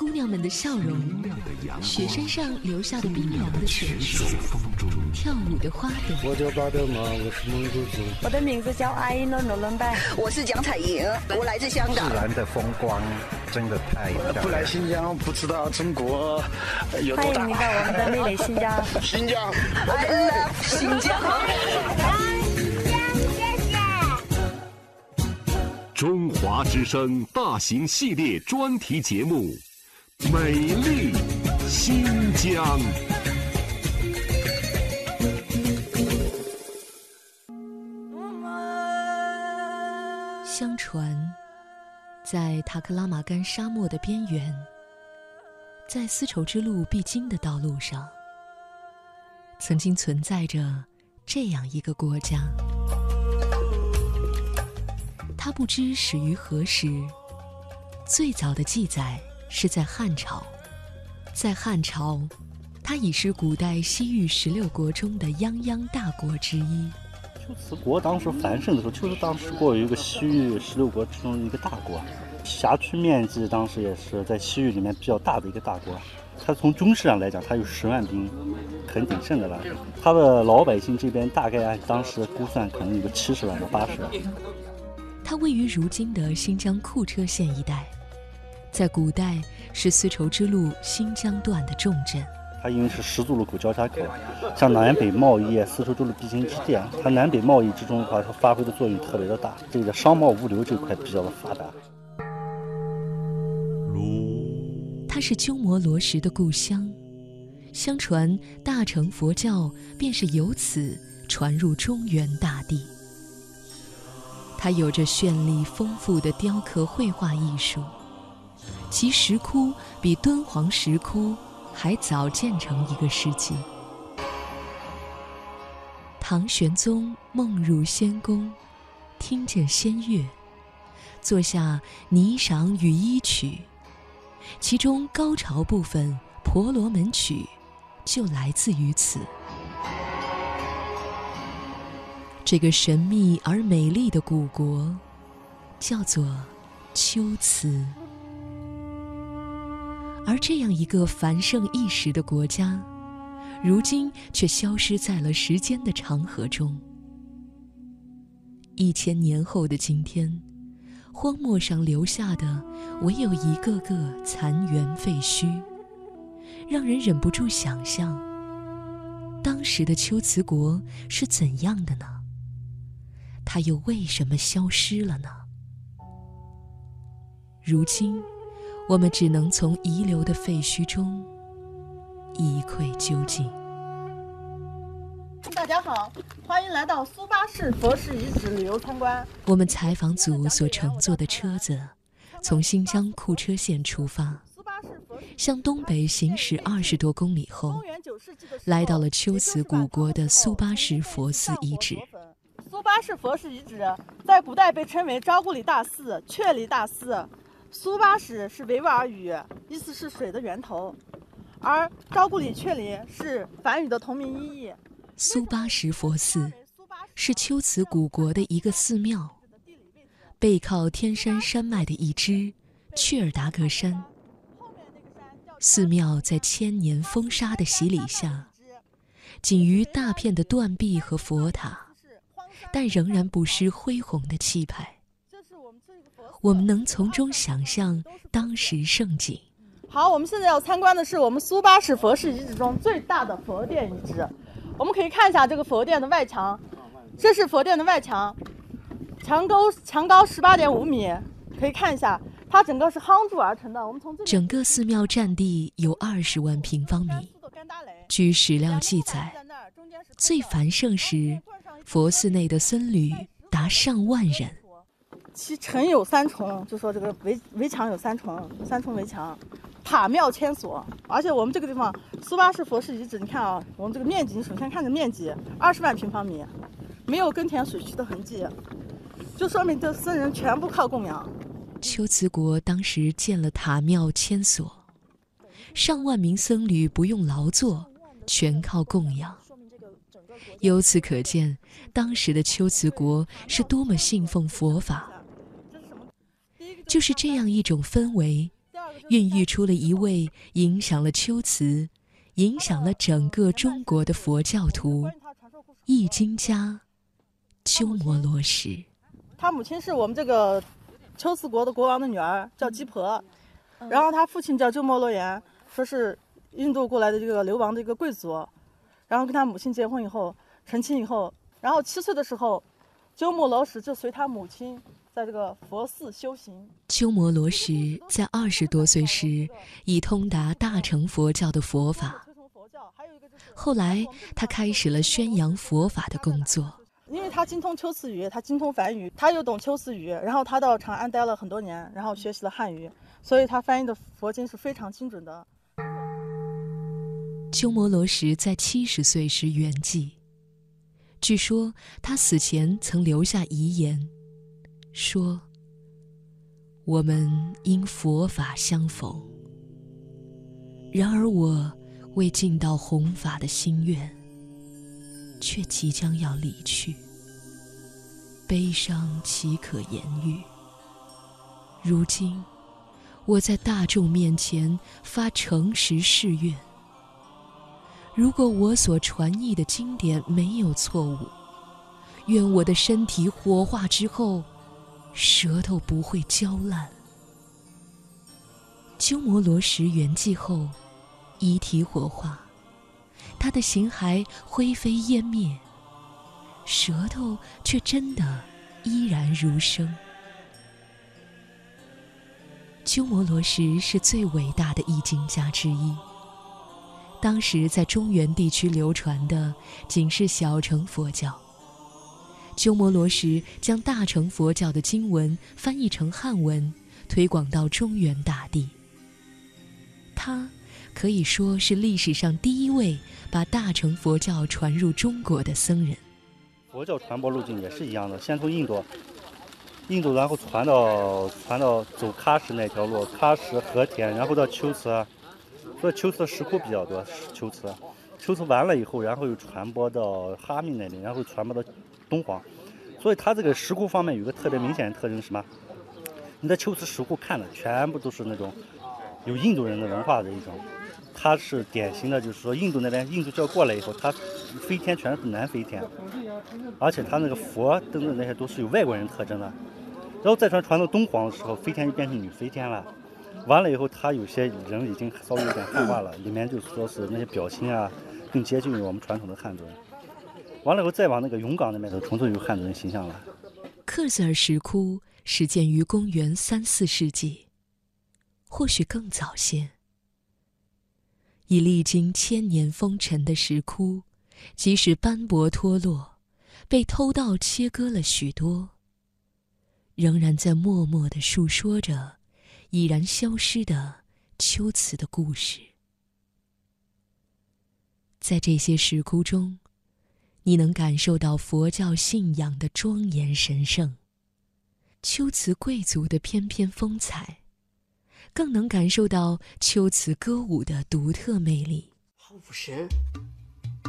姑娘们的笑容，雪山上留下的冰凉的雪水，跳舞的花朵。我叫巴德玛，我是蒙古族。我的名字叫阿依诺诺伦拜，我是蒋彩莹，我来自香港。自然的风光真的太漂亮。不来新疆不知道中国有多大。欢迎你到我们的美丽新疆。新疆，I love 新疆。中华之声大型系列专题节目。美丽新疆。相传，在塔克拉玛干沙漠的边缘，在丝绸之路必经的道路上，曾经存在着这样一个国家。它不知始于何时，最早的记载。是在汉朝，在汉朝，它已是古代西域十六国中的泱泱大国之一。龟兹国当时繁盛的时候，就是当时过有一个西域十六国之中的一个大国，辖区面积当时也是在西域里面比较大的一个大国。它从军事上来讲，它有十万兵，很鼎盛的了。它的老百姓这边大概按当时估算，可能有个七十万到八十万。它位于如今的新疆库车县一带。在古代是丝绸之路新疆段的重镇，它因为是十字路口交叉口，像南北贸易、丝绸之路必经之地，它南北贸易之中的话，它发挥的作用特别的大。这个商贸物流这块比较的发达。它是鸠摩罗什的故乡，相传大乘佛教便是由此传入中原大地。它有着绚丽丰富的雕刻绘画艺术。其石窟比敦煌石窟还早建成一个世纪。唐玄宗梦入仙宫，听见仙乐，坐下《霓裳羽衣曲》，其中高潮部分《婆罗门曲》就来自于此。这个神秘而美丽的古国，叫做龟兹。而这样一个繁盛一时的国家，如今却消失在了时间的长河中。一千年后的今天，荒漠上留下的唯有一个个残垣废墟，让人忍不住想象：当时的龟兹国是怎样的呢？它又为什么消失了呢？如今。我们只能从遗留的废墟中一窥究竟。大家好，欢迎来到苏巴市佛寺遗址旅游参观。我们采访组所乘坐的车子，从新疆库车县出发，向东北行驶二十多公里后，来到了龟兹古国的苏巴什佛寺遗址。苏巴什佛寺遗址在古代被称为昭固里大寺、确里大寺。苏巴什是维吾尔语，意思是水的源头，而昭古里确里是梵语的同名音译。苏巴什佛寺是龟兹古国的一个寺庙，背靠天山山脉的一支雀尔达格山。寺庙在千年风沙的洗礼下，仅余大片的断壁和佛塔，但仍然不失恢宏的气派。我们能从中想象当时盛景。好，我们现在要参观的是我们苏巴什佛寺遗址中最大的佛殿遗址。我们可以看一下这个佛殿的外墙，这是佛殿的外墙，墙高墙高十八点五米，可以看一下，它整个是夯筑而成的。我们从整个寺庙占地有二十万平方米。据史料记载，最繁盛时，佛寺内的僧侣达上万人。其城有三重，就说这个围围墙有三重，三重围墙，塔庙千所。而且我们这个地方苏巴市佛寺遗址，你看啊，我们这个面积，你首先看这面积，二十万平方米，没有耕田水渠的痕迹，就说明这僧人全部靠供养。龟兹国当时建了塔庙千所，上万名僧侣不用劳作，全靠供养。由此可见，当时的龟兹国是多么信奉佛法。就是这样一种氛围，孕育出了一位影响了龟兹、影响了整个中国的佛教徒——易经家鸠摩罗什。他母亲是我们这个。龟兹国的国王的女儿叫鸡婆，然后他父亲叫鸠摩罗园，说是印度过来的这个流亡的一个贵族，然后跟他母亲结婚以后成亲以后，然后七岁的时候，鸠摩罗什就随他母亲在这个佛寺修行。鸠摩罗什在二十多岁时已通达大乘佛教的佛法，后来他开始了宣扬佛法的工作。因为他精通秋词语，他精通梵语，他又懂秋词语，然后他到长安待了很多年，然后学习了汉语，所以他翻译的佛经是非常精准的。鸠摩罗什在七十岁时圆寂，据说他死前曾留下遗言，说：“我们因佛法相逢，然而我未尽到弘法的心愿。”却即将要离去，悲伤岂可言喻？如今，我在大众面前发诚实誓愿：如果我所传译的经典没有错误，愿我的身体火化之后，舌头不会焦烂。鸠摩罗什圆寂后，遗体火化。他的形骸灰飞烟灭，舌头却真的依然如生。鸠摩罗什是最伟大的译经家之一。当时在中原地区流传的仅是小乘佛教。鸠摩罗什将大乘佛教的经文翻译成汉文，推广到中原大地。他。可以说是历史上第一位把大乘佛教传入中国的僧人。佛教传播路径也是一样的，先从印度，印度然后传到传到走喀什那条路，喀什和田，然后到龟兹，所以龟兹石窟比较多。龟兹，龟兹完了以后，然后又传播到哈密那里，然后传播到敦煌。所以它这个石窟方面有个特别明显的特征是什么？你在秋瓷石窟看的全部都是那种有印度人的文化的一种。它是典型的，就是说印度那边印度教过来以后，它飞天全是南飞天，而且它那个佛等等那些都是有外国人特征的。然后再传传到敦煌的时候，飞天就变成女飞天了。完了以后，他有些人已经稍微有点汉化了，里面就是说是那些表情啊更接近于我们传统的汉族人。完了以后，再往那个永港那边走，重新有汉族人形象了。克孜尔石窟始建于公元三四世纪，或许更早些。已历经千年风尘的石窟，即使斑驳脱落，被偷盗切割了许多，仍然在默默地述说着已然消失的秋瓷的故事。在这些石窟中，你能感受到佛教信仰的庄严神圣，秋瓷贵族的翩翩风采。更能感受到秋瓷歌舞的独特魅力。武神，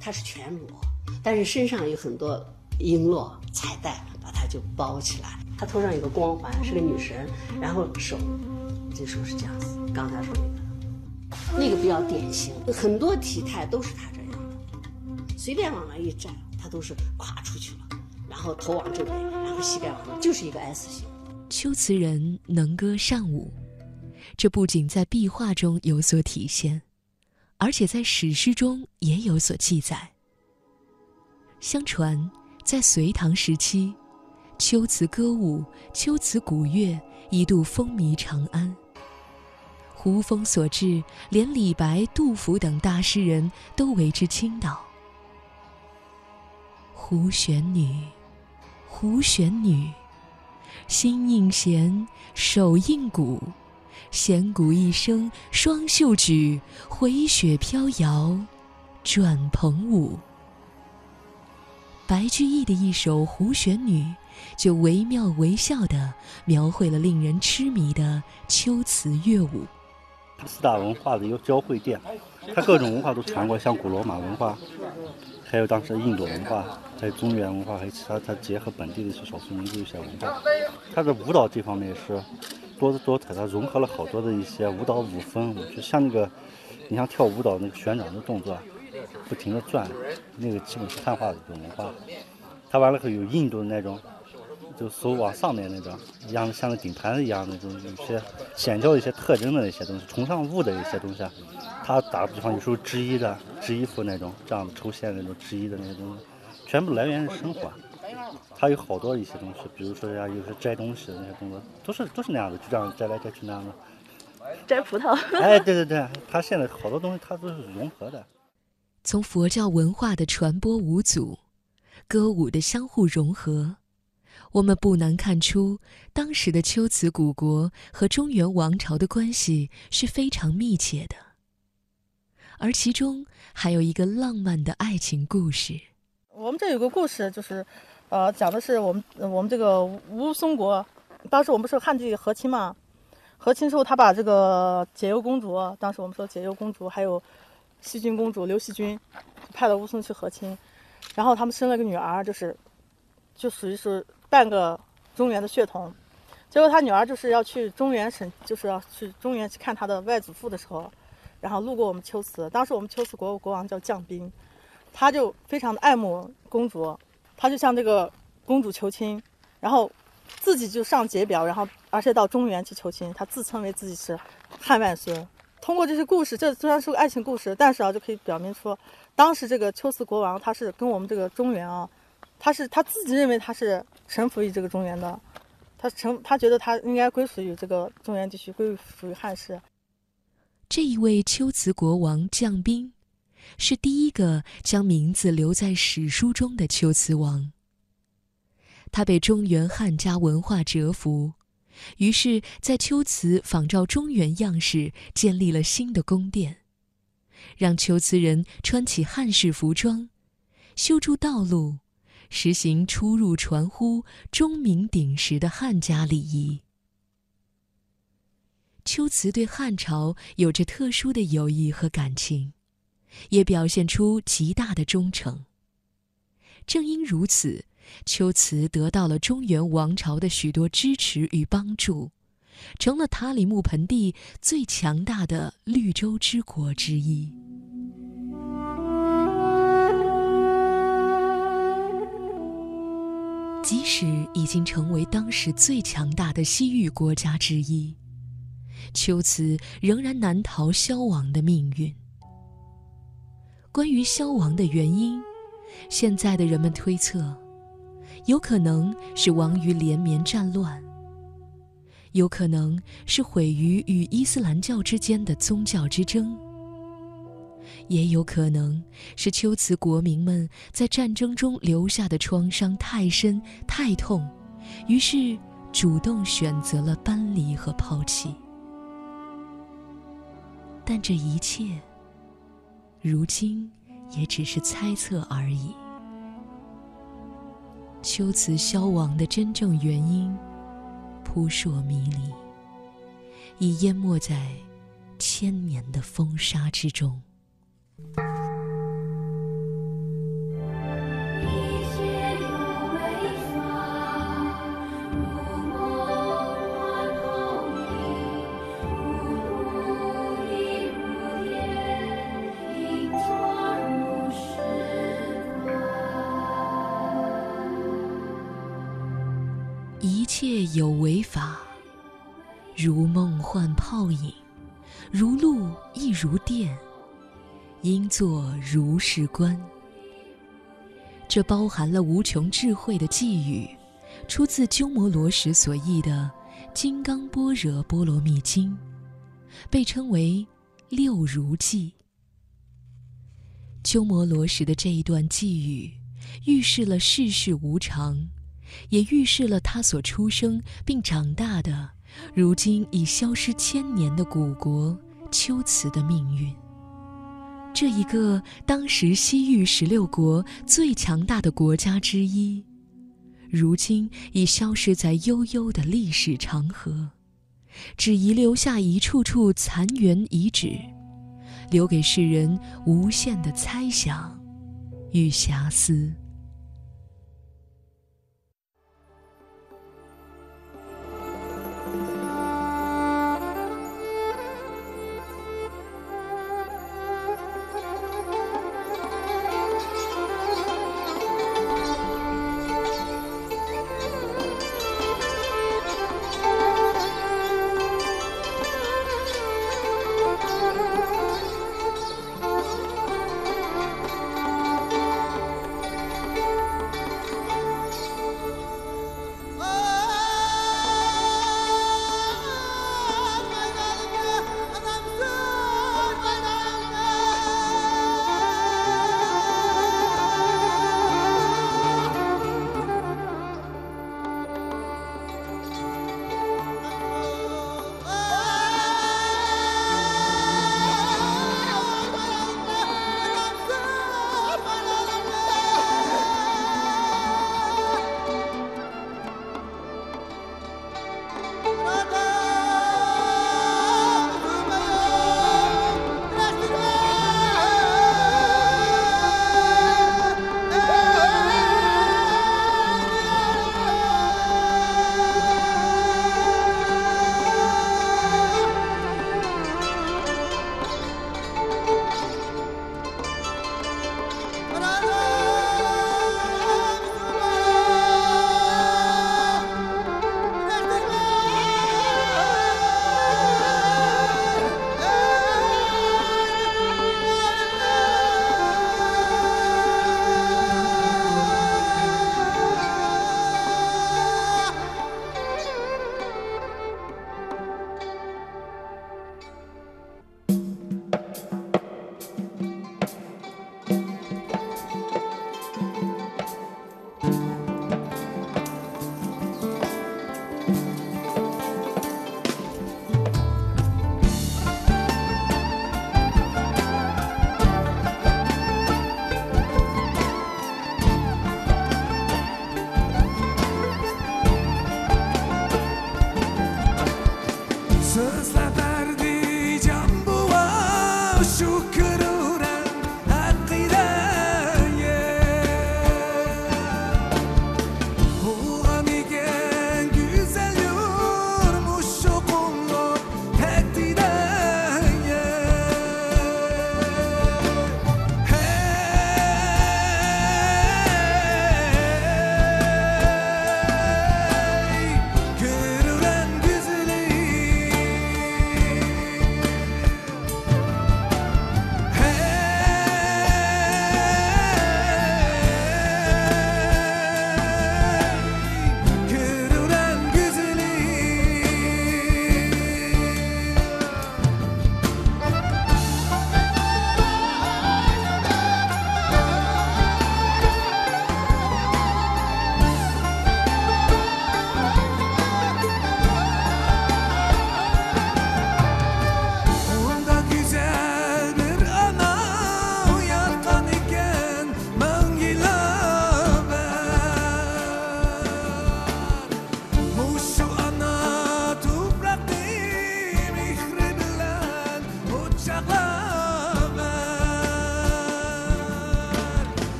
她是全裸，但是身上有很多璎珞彩带，把它就包起来。她头上有个光环，是个女神，然后手，这手是这样子。刚才说那个，那个比较典型，很多体态都是她这。随便往那一站，她都是跨出去了，然后头往这边，然后膝盖往那，就是一个 S 型。秋瓷人能歌善舞。这不仅在壁画中有所体现，而且在史诗中也有所记载。相传，在隋唐时期，秋瓷歌舞、秋瓷古乐一度风靡长安。胡风所至，连李白、杜甫等大诗人都为之倾倒。胡旋女，胡旋女，心应弦，手应鼓。弦鼓一声双袖举，回雪飘摇转蓬舞。白居易的一首《胡旋女》就惟妙惟肖地描绘了令人痴迷的秋瓷乐舞。四大文化的一个交汇点，它各种文化都传过，像古罗马文化，还有当时的印度文化，还有中原文化，还有其他它结合本地的一些少数民族一些文化。它的舞蹈这方面是多姿多彩，它融合了好多的一些舞蹈舞风，就像那个，你像跳舞蹈那个旋转的动作，不停的转，那个基本是汉化的一种文化。它完了后有印度的那种。就手往上面那种，一样像个顶盘子一样那种，有些显教一些特征的那些东西，崇尚物的一些东西。他打个比方，有时候织衣的织衣服那种，这样抽线那种织衣的那些东西，全部来源于生活。他有好多一些东西，比如说呀，有些摘东西的那些动作，都是都是那样的，就这样摘来摘去那样的。摘葡萄。哎，对对对，他现在好多东西他都是融合的。从佛教文化的传播无阻，歌舞的相互融合。我们不难看出，当时的龟兹古国和中原王朝的关系是非常密切的，而其中还有一个浪漫的爱情故事。我们这有个故事，就是，呃，讲的是我们我们这个吴松国，当时我们不是汉帝和亲嘛？和亲之后，他把这个解忧公主，当时我们说解忧公主还有西郡公主刘惜君，派到吴松去和亲，然后他们生了个女儿，就是，就属于是。半个中原的血统，结果他女儿就是要去中原省，就是要去中原去看他的外祖父的时候，然后路过我们龟兹，当时我们秋瓷国国王叫将兵，他就非常的爱慕公主，他就向这个公主求亲，然后自己就上解表，然后而且到中原去求亲，他自称为自己是汉万孙。通过这些故事，这虽然是个爱情故事，但是啊，就可以表明出当时这个秋瓷国王他是跟我们这个中原啊。他是他自己认为他是臣服于这个中原的，他臣他觉得他应该归属于这个中原地区，归属于汉室。这一位龟兹国王将兵，是第一个将名字留在史书中的龟兹王。他被中原汉家文化折服，于是，在龟兹仿照中原样式建立了新的宫殿，让龟兹人穿起汉式服装，修筑道路。实行出入传呼、钟鸣鼎食的汉家礼仪。龟兹对汉朝有着特殊的友谊和感情，也表现出极大的忠诚。正因如此，龟兹得到了中原王朝的许多支持与帮助，成了塔里木盆地最强大的绿洲之国之一。即使已经成为当时最强大的西域国家之一，龟兹仍然难逃消亡的命运。关于消亡的原因，现在的人们推测，有可能是亡于连绵战乱，有可能是毁于与伊斯兰教之间的宗教之争。也有可能是龟兹国民们在战争中留下的创伤太深太痛，于是主动选择了搬离和抛弃。但这一切，如今也只是猜测而已。秋瓷消亡的真正原因，扑朔迷离，已淹没在千年的风沙之中。如梦幻泡影，如露亦如电。应作如是观。这包含了无穷智慧的寄语，出自鸠摩罗什所译的《金刚般若波罗蜜经》，被称为“六如记”。鸠摩罗什的这一段寄语，预示了世事无常，也预示了他所出生并长大的、如今已消失千年的古国秋瓷的命运。这一个当时西域十六国最强大的国家之一，如今已消失在悠悠的历史长河，只遗留下一处处残垣遗址，留给世人无限的猜想与遐思。